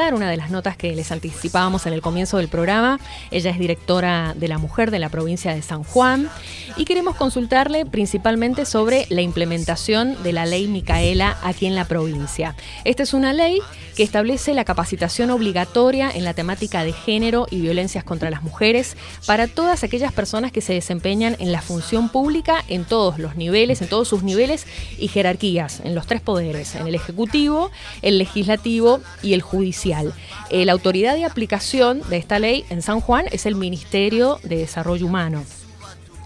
una de las notas que les anticipábamos en el comienzo del programa. Ella es directora de la mujer de la provincia de San Juan y queremos consultarle principalmente sobre la implementación de la ley Micaela aquí en la provincia. Esta es una ley que establece la capacitación obligatoria en la temática de género y violencias contra las mujeres para todas aquellas personas que se desempeñan en la función pública en todos los niveles, en todos sus niveles y jerarquías, en los tres poderes, en el Ejecutivo, el Legislativo y el Judicial. Eh, la autoridad de aplicación de esta ley en San Juan es el Ministerio de Desarrollo Humano.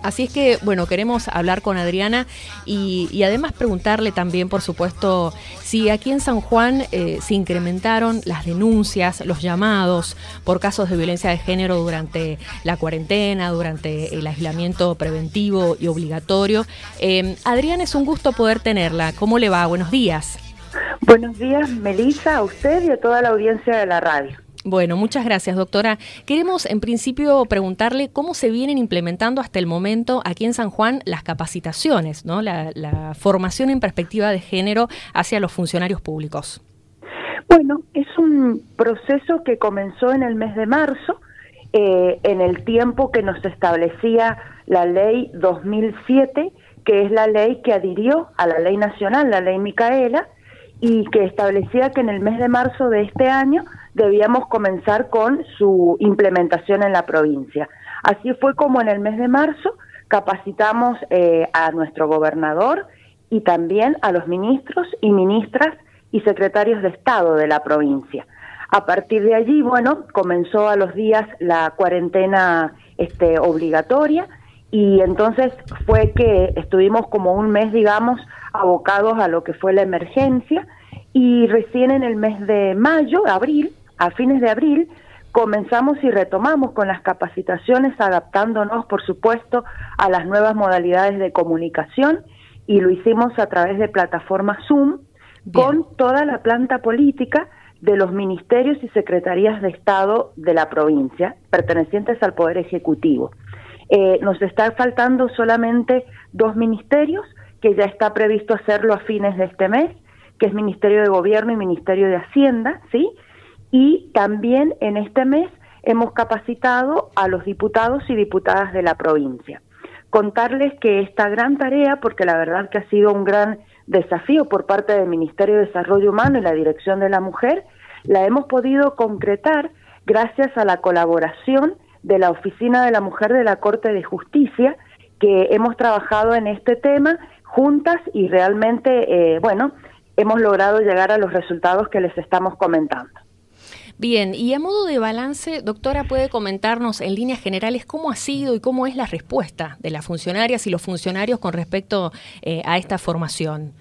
Así es que, bueno, queremos hablar con Adriana y, además preguntarle también, por supuesto, si aquí en San Juan eh, se incrementaron las denuncias, los llamados por casos de violencia de género durante la cuarentena, durante el aislamiento preventivo y obligatorio. Eh, Adriana, es un gusto poder tenerla. ¿Cómo le va? Buenos días. Buenos días, Melissa, a usted y a toda la audiencia de la radio. Bueno, muchas gracias, doctora. Queremos en principio preguntarle cómo se vienen implementando hasta el momento aquí en San Juan las capacitaciones, ¿no? la, formación en perspectiva de género hacia los funcionarios públicos. Bueno, es un proceso que comenzó en el mes de marzo, eh, en el tiempo que nos establecía la ley 2007, que es la ley que adhirió a la ley nacional, la ley Micaela, y que establecía que en el mes de marzo de este año debíamos comenzar con su implementación en la provincia. Así fue como en el mes de marzo capacitamos eh, a nuestro gobernador y también a los ministros y ministras y secretarios de Estado de la provincia. A partir de allí, bueno, comenzó a los días la cuarentena este, obligatoria y entonces fue que estuvimos como un mes, digamos, abocados a lo que fue la emergencia y recién en el mes de mayo, abril, a fines de abril, comenzamos y retomamos con las capacitaciones, adaptándonos, por supuesto, a las nuevas modalidades de comunicación y lo hicimos a través de plataforma Zoom con toda la planta política de los ministerios y secretarías de Estado de la provincia, pertenecientes al Poder Ejecutivo. Eh, nos está faltando solamente dos ministerios, que ya está previsto hacerlo a fines de este mes, que es Ministerio de Gobierno y Ministerio de Hacienda, ¿sí? Y también en este mes hemos capacitado a los diputados y diputadas de la provincia. Contarles que esta gran tarea, porque la verdad que ha sido un gran desafío por parte del Ministerio de Desarrollo Humano y la Dirección de la Mujer, la hemos podido concretar gracias a la colaboración de la Oficina de la Mujer de la Corte de Justicia, que hemos trabajado en este tema juntas y realmente, eh, bueno, hemos logrado llegar a los resultados que les estamos comentando. Bien, y a modo de balance, doctora, ¿puede comentarnos en líneas generales cómo ha sido y cómo es la respuesta de las funcionarias y los funcionarios con respecto eh, a esta formación?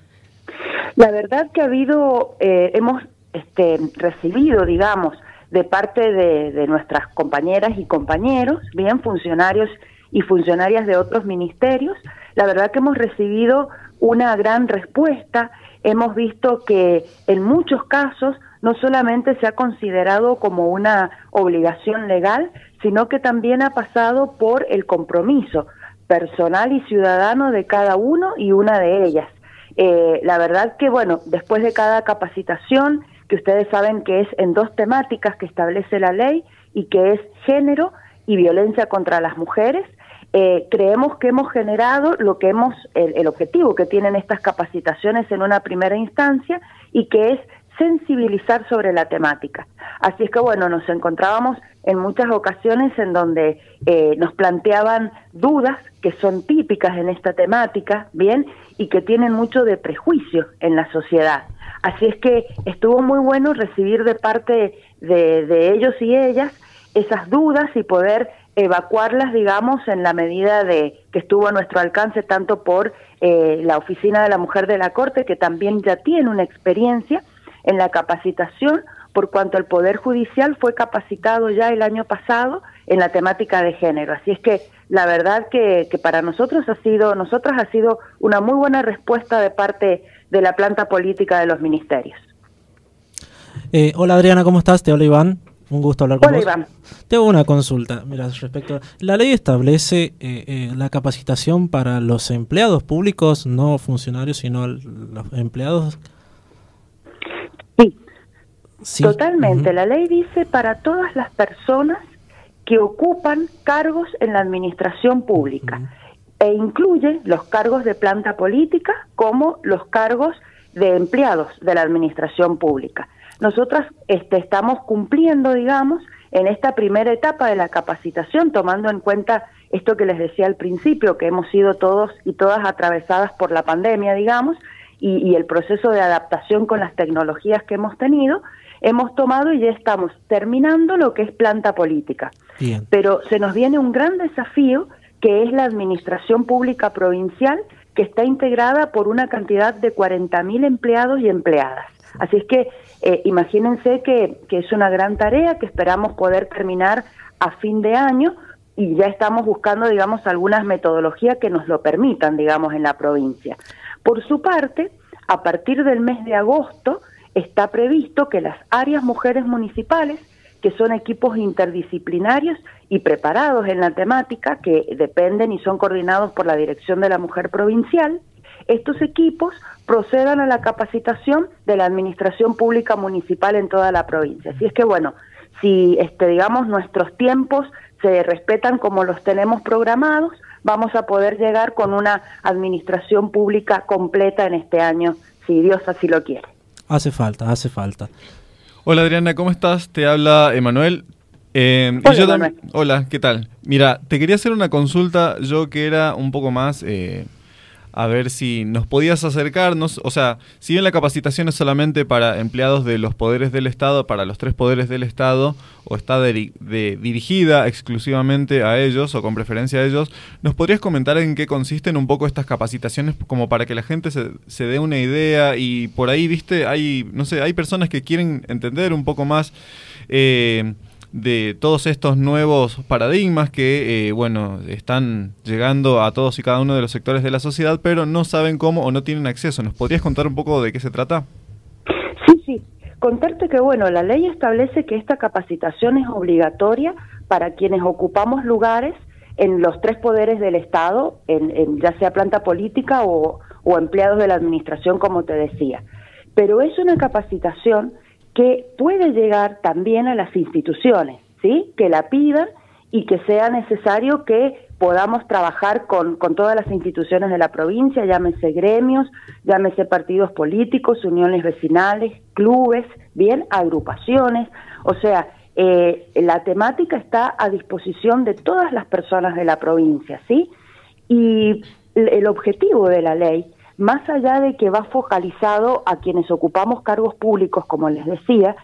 La verdad que ha habido, eh, hemos este, recibido, digamos, de parte de, de nuestras compañeras y compañeros, bien funcionarios y funcionarias de otros ministerios, la verdad que hemos recibido una gran respuesta, hemos visto que en muchos casos no solamente se ha considerado como una obligación legal, sino que también ha pasado por el compromiso personal y ciudadano de cada uno y una de ellas. Eh, la verdad que, bueno, después de cada capacitación, que ustedes saben que es en dos temáticas que establece la ley y que es género y violencia contra las mujeres, eh, creemos que hemos generado lo que hemos, el objetivo que tienen estas capacitaciones en una primera instancia y que es sensibilizar sobre la temática. Así es que bueno, nos encontrábamos en muchas ocasiones en donde eh, nos planteaban dudas que son típicas en esta temática, bien, y que tienen mucho de prejuicio en la sociedad. Así es que estuvo muy bueno recibir de parte de, ellos y ellas esas dudas y poder evacuarlas, digamos, en la medida de que estuvo a nuestro alcance tanto por eh, la Oficina de la Mujer de la Corte, que también ya tiene una experiencia, en la capacitación, por cuanto el Poder Judicial fue capacitado ya el año pasado en la temática de género. Así es que la verdad que, para nosotros ha sido, nosotras ha sido una muy buena respuesta de parte de la planta política de los ministerios. Eh, hola Adriana, ¿cómo estás? Te habla Iván. Un gusto hablar con Hola, Iván. Tengo una consulta. Mira, respecto. La ley establece eh, eh, la capacitación para los empleados públicos, no funcionarios, sino los empleados Totalmente. La ley dice para todas las personas que ocupan cargos en la administración pública e incluye los cargos de planta política como los cargos de empleados de la administración pública. Nosotras este, estamos cumpliendo, digamos, en esta primera etapa de la capacitación, tomando en cuenta esto que les decía al principio, que hemos sido todos y todas atravesadas por la pandemia, digamos, y, el proceso de adaptación con las tecnologías que hemos tenido, hemos tomado y ya estamos terminando lo que es planta política. Pero se nos viene un gran desafío que es la administración pública provincial, que está integrada por una cantidad de 40.000 empleados y empleadas. Así es que eh, imagínense que, que es una gran tarea que esperamos poder terminar a fin de año y ya estamos buscando, digamos, algunas metodologías que nos lo permitan, digamos, en la provincia. Por su parte, a partir del mes de agosto está previsto que las áreas mujeres municipales, que son equipos interdisciplinarios y preparados en la temática, que dependen y son coordinados por la Dirección de la Mujer Provincial, estos equipos procedan a la capacitación de la administración pública municipal en toda la provincia. Así es que bueno, si este digamos nuestros tiempos se respetan como los tenemos programados, vamos a poder llegar con una administración pública completa en este año, si Dios así lo quiere. Hace falta, hace falta. Hola Adriana, ¿cómo estás? Te habla Emanuel. Eh, hola, hola, ¿qué tal? Mira, te quería hacer una consulta, yo que era un poco más eh, a ver si nos podías acercarnos, o sea, si bien la capacitación es solamente para empleados de los poderes del Estado, para los tres poderes del Estado, o está dirigida exclusivamente a ellos o con preferencia a ellos, ¿nos podrías comentar en qué consisten un poco estas capacitaciones como para que la gente se, se dé una idea y por ahí, viste, hay, no sé, hay personas que quieren entender un poco más... Eh, de todos estos nuevos paradigmas que, eh, bueno, están llegando a todos y cada uno de los sectores de la sociedad, pero no saben cómo o no tienen acceso. ¿Nos podrías contar un poco de qué se trata? Sí, sí. Contarte que, bueno, la ley establece que esta capacitación es obligatoria para quienes ocupamos lugares en los tres poderes del Estado, en, ya sea planta política o, o empleados de la administración, como te decía. Pero es una capacitación que puede llegar también a las instituciones, ¿sí? Que la pidan y que sea necesario que podamos trabajar con, con todas las instituciones de la provincia, llámese gremios, llámese partidos políticos, uniones vecinales, clubes, bien, agrupaciones, o sea, eh, la temática está a disposición de todas las personas de la provincia, ¿sí? Y el objetivo de la ley más allá de que va focalizado a quienes ocupamos cargos públicos, como les decía,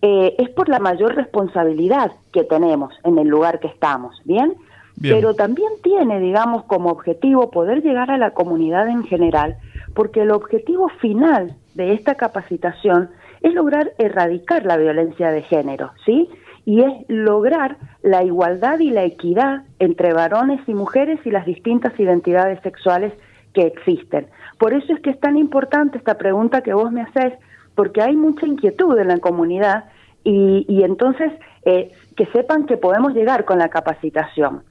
eh, es por la mayor responsabilidad que tenemos en el lugar que estamos, ¿bien? Pero también tiene, digamos, como objetivo poder llegar a la comunidad en general, porque el objetivo final de esta capacitación es lograr erradicar la violencia de género, ¿sí? Y es lograr la igualdad y la equidad entre varones y mujeres y las distintas identidades sexuales que existen. Por eso es que es tan importante esta pregunta que vos me haces, porque hay mucha inquietud en la comunidad y, entonces eh, que sepan que podemos llegar con la capacitación.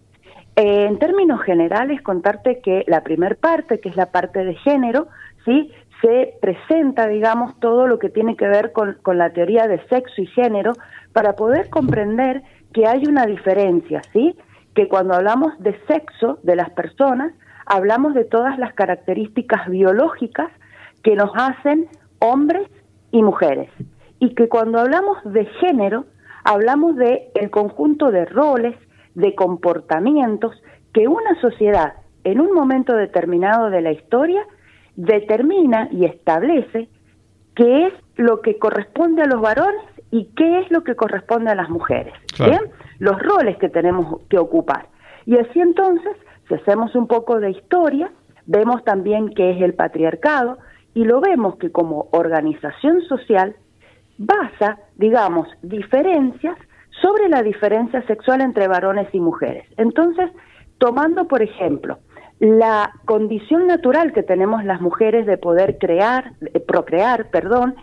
Eh, en términos generales, contarte que la primer parte, que es la parte de género, sí, se presenta, digamos, todo lo que tiene que ver con, con la teoría de sexo y género para poder comprender que hay una diferencia, ¿sí? Que cuando hablamos de sexo de las personas, hablamos de todas las características biológicas que nos hacen hombres y mujeres. Y que cuando hablamos de género, hablamos de el conjunto de roles, de comportamientos que una sociedad en un momento determinado de la historia determina y establece qué es lo que corresponde a los varones y qué es lo que corresponde a las mujeres. ¿Bien? Los roles que tenemos que ocupar. Y así entonces si hacemos un poco de historia, vemos también qué es el patriarcado y lo vemos que como organización social basa, digamos, diferencias sobre la diferencia sexual entre varones y mujeres. Entonces, tomando, por ejemplo, la condición natural que tenemos las mujeres de poder crear, procrear, perdón,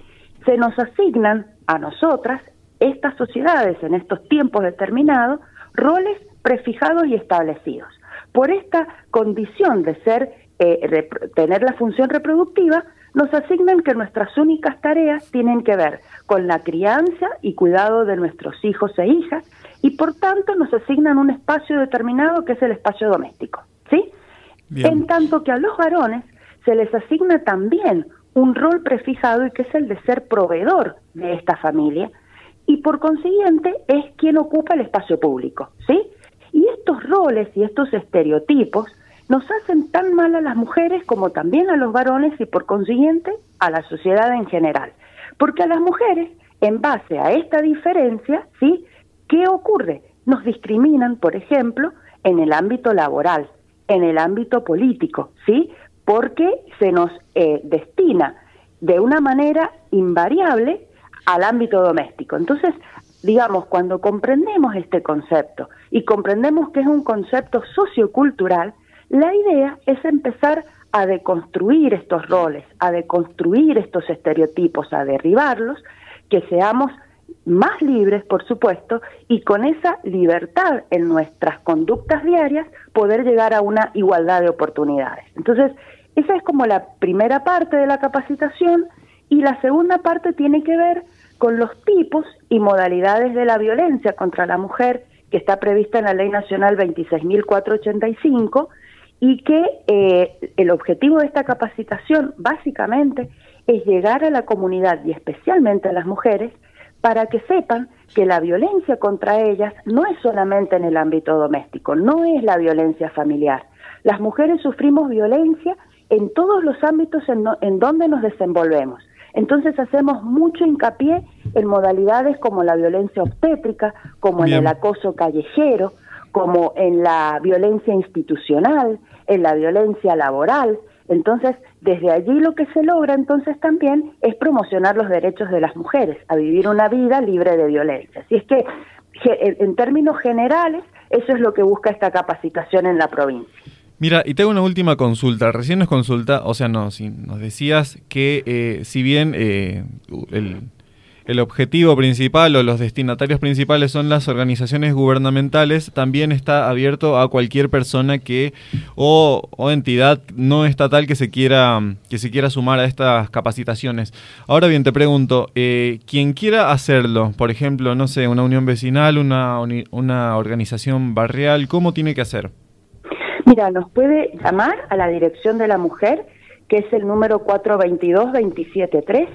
se nos asignan a nosotras, estas sociedades en estos tiempos determinados, roles prefijados y establecidos. Por esta condición de ser, eh, tener la función reproductiva, nos asignan que nuestras únicas tareas tienen que ver con la crianza y cuidado de nuestros hijos e hijas y por tanto nos asignan un espacio determinado que es el espacio doméstico, ¿sí? En tanto que a los varones se les asigna también un rol prefijado y que es el de ser proveedor de esta familia y por consiguiente es quien ocupa el espacio público, ¿sí? Estos roles y estos estereotipos nos hacen tan mal a las mujeres como también a los varones y por consiguiente a la sociedad en general. Porque a las mujeres, en base a esta diferencia, ¿sí? ¿Qué ocurre? Nos discriminan, por ejemplo, en el ámbito laboral, en el ámbito político, ¿sí? Porque se nos eh, destina de una manera invariable al ámbito doméstico. Entonces, digamos, cuando comprendemos este concepto y comprendemos que es un concepto sociocultural, la idea es empezar a deconstruir estos roles, a deconstruir estos estereotipos, a derribarlos, que seamos más libres, por supuesto, y con esa libertad en nuestras conductas diarias poder llegar a una igualdad de oportunidades. Entonces, esa es como la primera parte de la capacitación y la segunda parte tiene que ver con los tipos y modalidades de la violencia contra la mujer que está prevista en la Ley Nacional 26.485 y que eh, el objetivo de esta capacitación básicamente es llegar a la comunidad y especialmente a las mujeres para que sepan que la violencia contra ellas no es solamente en el ámbito doméstico, no es la violencia familiar. Las mujeres sufrimos violencia en todos los ámbitos en, donde nos desenvolvemos. Entonces hacemos mucho hincapié en modalidades como la violencia obstétrica, como en el acoso callejero, como en la violencia institucional, en la violencia laboral. Entonces, desde allí lo que se logra entonces también es promocionar los derechos de las mujeres a vivir una vida libre de violencia. Así es que, en términos generales, eso es lo que busca esta capacitación en la provincia. Mira, y tengo una última consulta. Recién nos consulta, o sea, no, si nos decías que eh, si bien eh, el el objetivo principal o los destinatarios principales son las organizaciones gubernamentales, también está abierto a cualquier persona que o, entidad no estatal que se quiera que se quiera sumar a estas capacitaciones. Ahora bien, te pregunto, eh, quien quiera hacerlo, por ejemplo, no sé, una unión vecinal, una, una organización barrial, ¿cómo tiene que hacer? Mira, nos puede llamar a la dirección de la mujer que es el número 422-2713,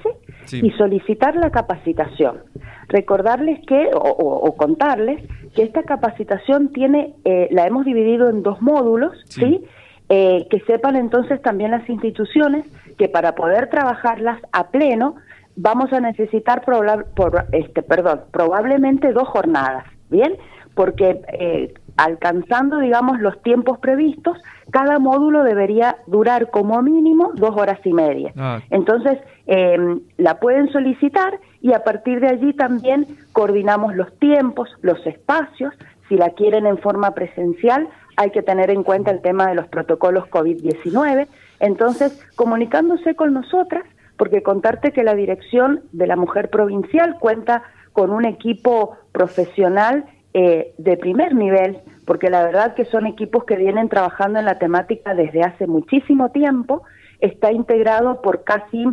y solicitar la capacitación. Recordarles que, o, contarles, que esta capacitación tiene, eh, la hemos dividido en dos módulos, ¿sí? Eh, que sepan entonces también las instituciones que para poder trabajarlas a pleno vamos a necesitar por, este, perdón, probablemente dos jornadas, ¿bien? Porque eh, alcanzando, digamos, los tiempos previstos, cada módulo debería durar como mínimo dos horas y media. Ah. Entonces, eh, la pueden solicitar y a partir de allí también coordinamos los tiempos, los espacios. Si la quieren en forma presencial, hay que tener en cuenta el tema de los protocolos COVID-19. Entonces, comunicándose con nosotras, porque contarte que la dirección de la mujer provincial cuenta con un equipo profesional eh, de primer nivel, porque la verdad que son equipos que vienen trabajando en la temática desde hace muchísimo tiempo, está integrado por casi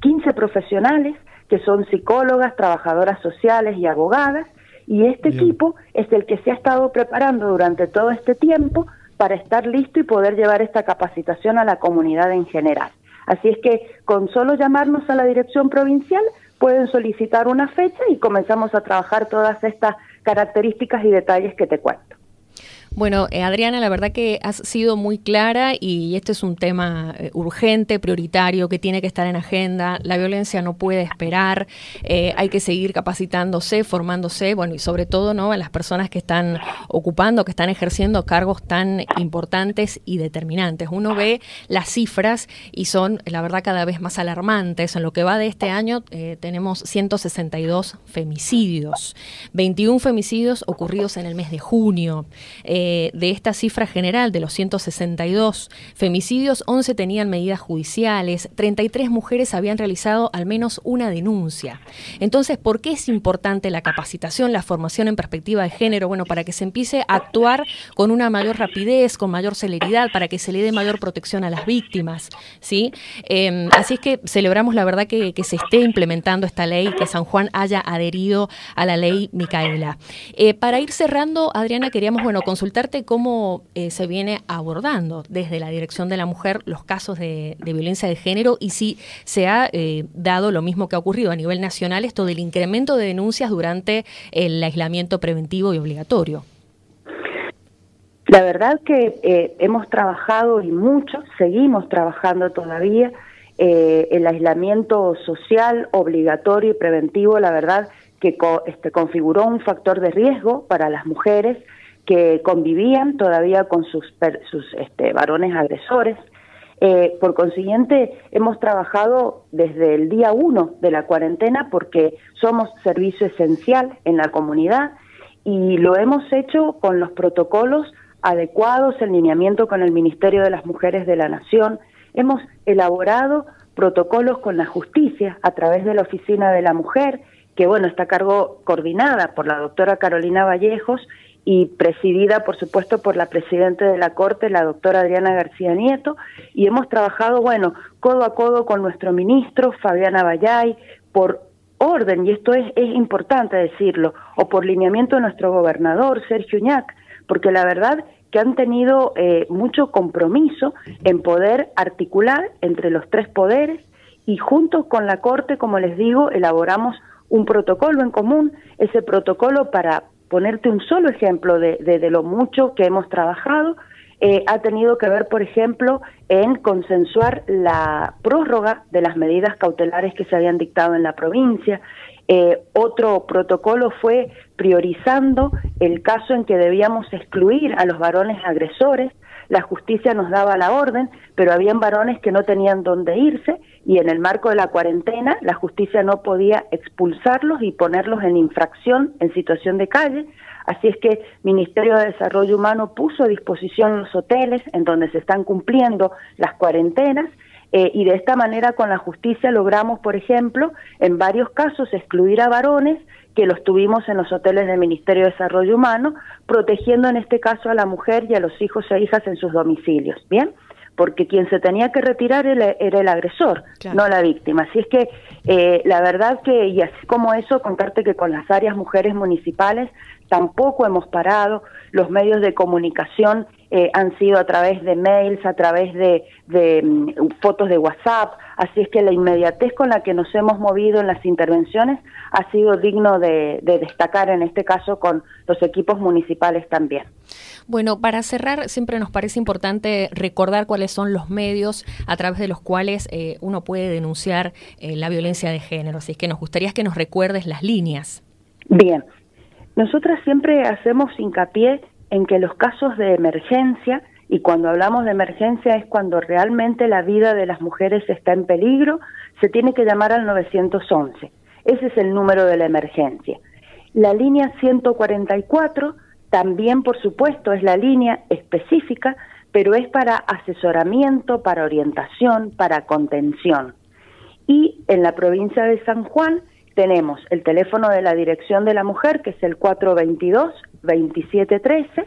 15 profesionales que son psicólogas, trabajadoras sociales y abogadas, y este equipo es el que se ha estado preparando durante todo este tiempo para estar listo y poder llevar esta capacitación a la comunidad en general. Así es que con solo llamarnos a la dirección provincial pueden solicitar una fecha y comenzamos a trabajar todas estas características y detalles que te cuento. Bueno, eh, Adriana, la verdad que has sido muy clara y este es un tema eh, urgente, prioritario, que tiene que estar en agenda. La violencia no puede esperar, eh, hay que seguir capacitándose, formándose, bueno, y sobre todo, ¿no? A las personas que están ocupando, que están ejerciendo cargos tan importantes y determinantes. Uno ve las cifras y son, la verdad, cada vez más alarmantes. En lo que va de este año tenemos 162 femicidios, 21 femicidios ocurridos en el mes de junio. De esta cifra general de los 162 femicidios, 11 tenían medidas judiciales, 33 mujeres habían realizado al menos una denuncia. Entonces, ¿por qué es importante la capacitación, la formación en perspectiva de género? Bueno, para que se empiece a actuar con una mayor rapidez, con mayor celeridad, para que se le dé mayor protección a las víctimas. ¿sí? Em, así es que celebramos la verdad que, que se esté implementando esta ley, que San Juan haya adherido a la ley Micaela. Eh, para ir cerrando, Adriana, queríamos bueno, consultarte cómo eh, se viene abordando desde la Dirección de la Mujer los casos de, violencia de género y si se ha eh, dado lo mismo que ha ocurrido a nivel nacional, esto del incremento de denuncias durante el aislamiento preventivo y obligatorio. La verdad que hemos trabajado y mucho, seguimos trabajando todavía. el aislamiento social obligatorio y preventivo, la verdad que este, configuró un factor de riesgo para las mujeres que convivían todavía con sus, sus este, varones agresores. Eh, por consiguiente, hemos trabajado desde el día uno de la cuarentena porque somos servicio esencial en la comunidad y lo hemos hecho con los protocolos adecuados en lineamiento con el Ministerio de las Mujeres de la Nación. Hemos elaborado protocolos con la justicia a través de la Oficina de la Mujer que bueno, está a cargo coordinada por la doctora Carolina Vallejos y presidida, por supuesto, por la presidenta de la Corte, la doctora Adriana García Nieto, y hemos trabajado, bueno, codo a codo con nuestro ministro, Fabiana Vallay, por orden, y esto es, es importante decirlo, o por lineamiento de nuestro gobernador, Sergio Uñac, porque la verdad que han tenido eh, mucho compromiso en poder articular entre los tres poderes y junto con la Corte, como les digo, elaboramos un protocolo en común, ese protocolo para ponerte un solo ejemplo de, de, lo mucho que hemos trabajado, eh, ha tenido que ver, por ejemplo, en consensuar la prórroga de las medidas cautelares que se habían dictado en la provincia. Eh, otro protocolo fue priorizando el caso en que debíamos excluir a los varones agresores. La justicia nos daba la orden, pero habían varones que no tenían dónde irse y en el marco de la cuarentena la justicia no podía expulsarlos y ponerlos en infracción en situación de calle. Así es que Ministerio de Desarrollo Humano puso a disposición los hoteles en donde se están cumpliendo las cuarentenas eh, y de esta manera con la justicia logramos, por ejemplo, en varios casos excluir a varones que los tuvimos en los hoteles del Ministerio de Desarrollo Humano, protegiendo en este caso a la mujer y a los hijos e hijas en sus domicilios. Bien porque quien se tenía que retirar era, el agresor, no la víctima. Así es que eh, la verdad que, y así como eso, contarte que con las áreas mujeres municipales tampoco hemos parado, los medios de comunicación eh, han sido a través de mails, a través de, mm, fotos de WhatsApp, así es que la inmediatez con la que nos hemos movido en las intervenciones ha sido digno de destacar en este caso con los equipos municipales también. Bueno, para cerrar, siempre nos parece importante recordar cuáles son los medios a través de los cuales eh, uno puede denunciar eh, la violencia de género. Así es que nos gustaría que nos recuerdes las líneas. Bien, nosotras siempre hacemos hincapié en que los casos de emergencia, y cuando hablamos de emergencia es cuando realmente la vida de las mujeres está en peligro, se tiene que llamar al 911. Ese es el número de la emergencia. La línea 144 también, por supuesto, es la línea específica, pero es para asesoramiento, para orientación, para contención. Y en la provincia de San Juan tenemos el teléfono de la Dirección de la Mujer, que es el 422-2713.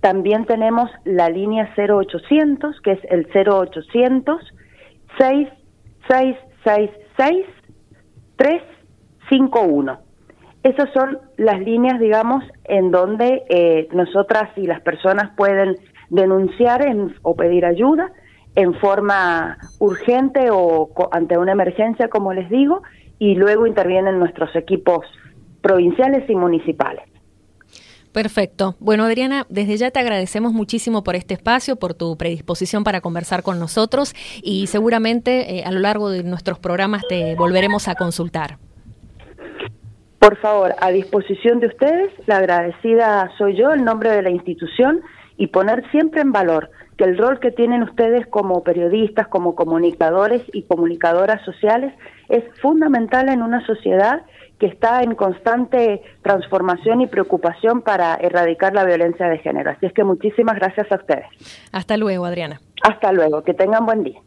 También tenemos la línea 0800, que es el 0800 6666 351. Esas son las líneas, digamos, en donde eh, nosotras y las personas pueden denunciar o pedir ayuda en forma urgente o ante una emergencia, como les digo, y luego intervienen nuestros equipos provinciales y municipales. Perfecto. Bueno, Adriana, desde ya te agradecemos muchísimo por este espacio, por tu predisposición para conversar con nosotros y seguramente eh, a lo largo de nuestros programas te volveremos a consultar. Por favor, a disposición de ustedes, la agradecida soy yo, el nombre de la institución, y poner siempre en valor que el rol que tienen ustedes como periodistas, como comunicadores y comunicadoras sociales es fundamental en una sociedad que está en constante transformación y preocupación para erradicar la violencia de género. Así es que muchísimas gracias a ustedes. Hasta luego, Adriana. Hasta luego, que tengan buen día.